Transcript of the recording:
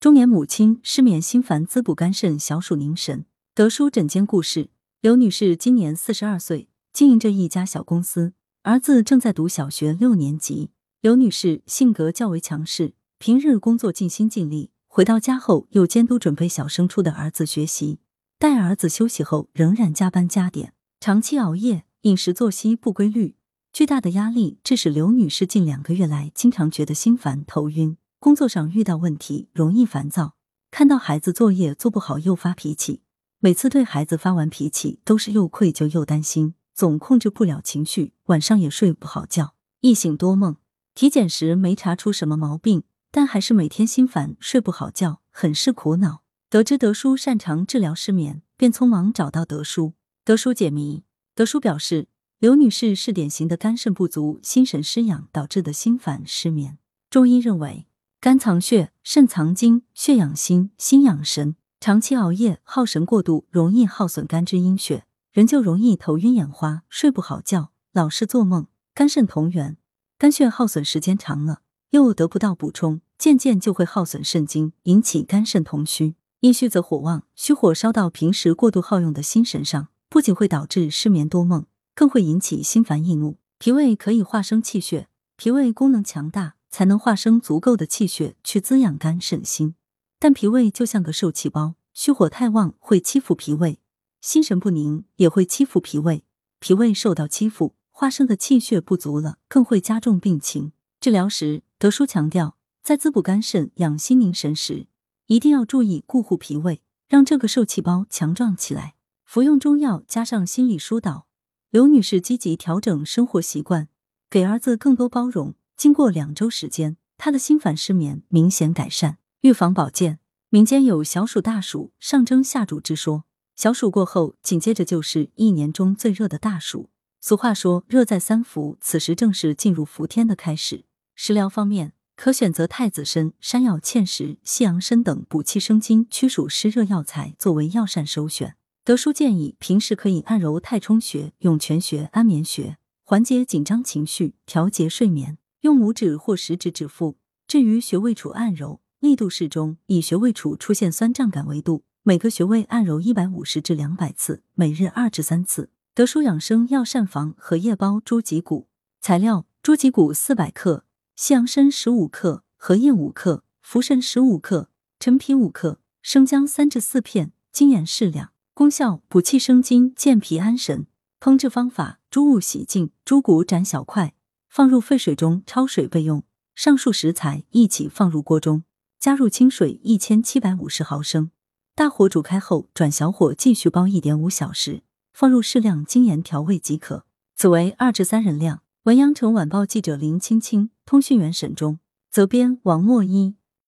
中年母亲失眠心烦，滋补肝肾，小暑凝神。德叔诊间故事：刘女士今年四十二岁，经营着一家小公司，儿子正在读小学六年级。刘女士性格较为强势，平日工作尽心尽力，回到家后又监督准备小升初的儿子学习。待儿子休息后，仍然加班加点，长期熬夜，饮食作息不规律，巨大的压力致使刘女士近两个月来经常觉得心烦、头晕。工作上遇到问题，容易烦躁；看到孩子作业做不好又发脾气。每次对孩子发完脾气，都是又愧疚又担心，总控制不了情绪，晚上也睡不好觉，一醒多梦。体检时没查出什么毛病，但还是每天心烦，睡不好觉，很是苦恼。得知德叔擅长治疗失眠，便匆忙找到德叔。德叔解谜。德叔表示，刘女士是典型的肝肾不足、心神失养导致的心烦失眠。中医认为。肝藏血，肾藏精，血养心，心养神。长期熬夜、耗神过度，容易耗损肝之阴血，人就容易头晕眼花、睡不好觉，老是做梦。肝肾同源，肝血耗损时间长了，又得不到补充，渐渐就会耗损肾精，引起肝肾同虚。阴虚则火旺，虚火烧到平时过度耗用的心神上，不仅会导致失眠多梦，更会引起心烦易怒。脾胃可以化生气血，脾胃功能强大。才能化生足够的气血去滋养肝肾心，但脾胃就像个受气包，虚火太旺会欺负脾胃，心神不宁也会欺负脾胃，脾胃受到欺负，化生的气血不足了，更会加重病情。治疗时，德叔强调，在滋补肝肾、养心宁神时，一定要注意固护脾胃，让这个受气包强壮起来。服用中药加上心理疏导，刘女士积极调整生活习惯，给儿子更多包容。经过两周时间，他的心烦失眠明显改善。预防保健，民间有小暑大暑上蒸下煮之说。小暑过后，紧接着就是一年中最热的大暑。俗话说“热在三伏”，此时正是进入伏天的开始。食疗方面，可选择太子参、山药、芡实、西洋参等补气生津、驱暑湿热药材作为药膳首选。德叔建议，平时可以按揉太冲穴、涌泉穴、安眠穴，缓解紧张情绪，调节睡眠。用拇指或食指指腹，至于穴位处按揉，力度适中，以穴位处出现酸胀感为度。每个穴位按揉一百五十至两百次，每日二至三次。德舒养生药膳房荷叶包猪脊骨材料：猪脊骨四百克，西洋参十五克，荷叶五克，茯神十五克，陈皮五克，生姜三至四片，精盐适量。功效：补气生津，健脾安神。烹制方法：猪物洗净，猪骨斩小块。放入沸水中焯水备用。上述食材一起放入锅中，加入清水一千七百五十毫升，大火煮开后转小火继续煲一点五小时，放入适量精盐调味即可。此为二至三人量。文阳城晚报记者林青青，通讯员沈忠，责编王墨一。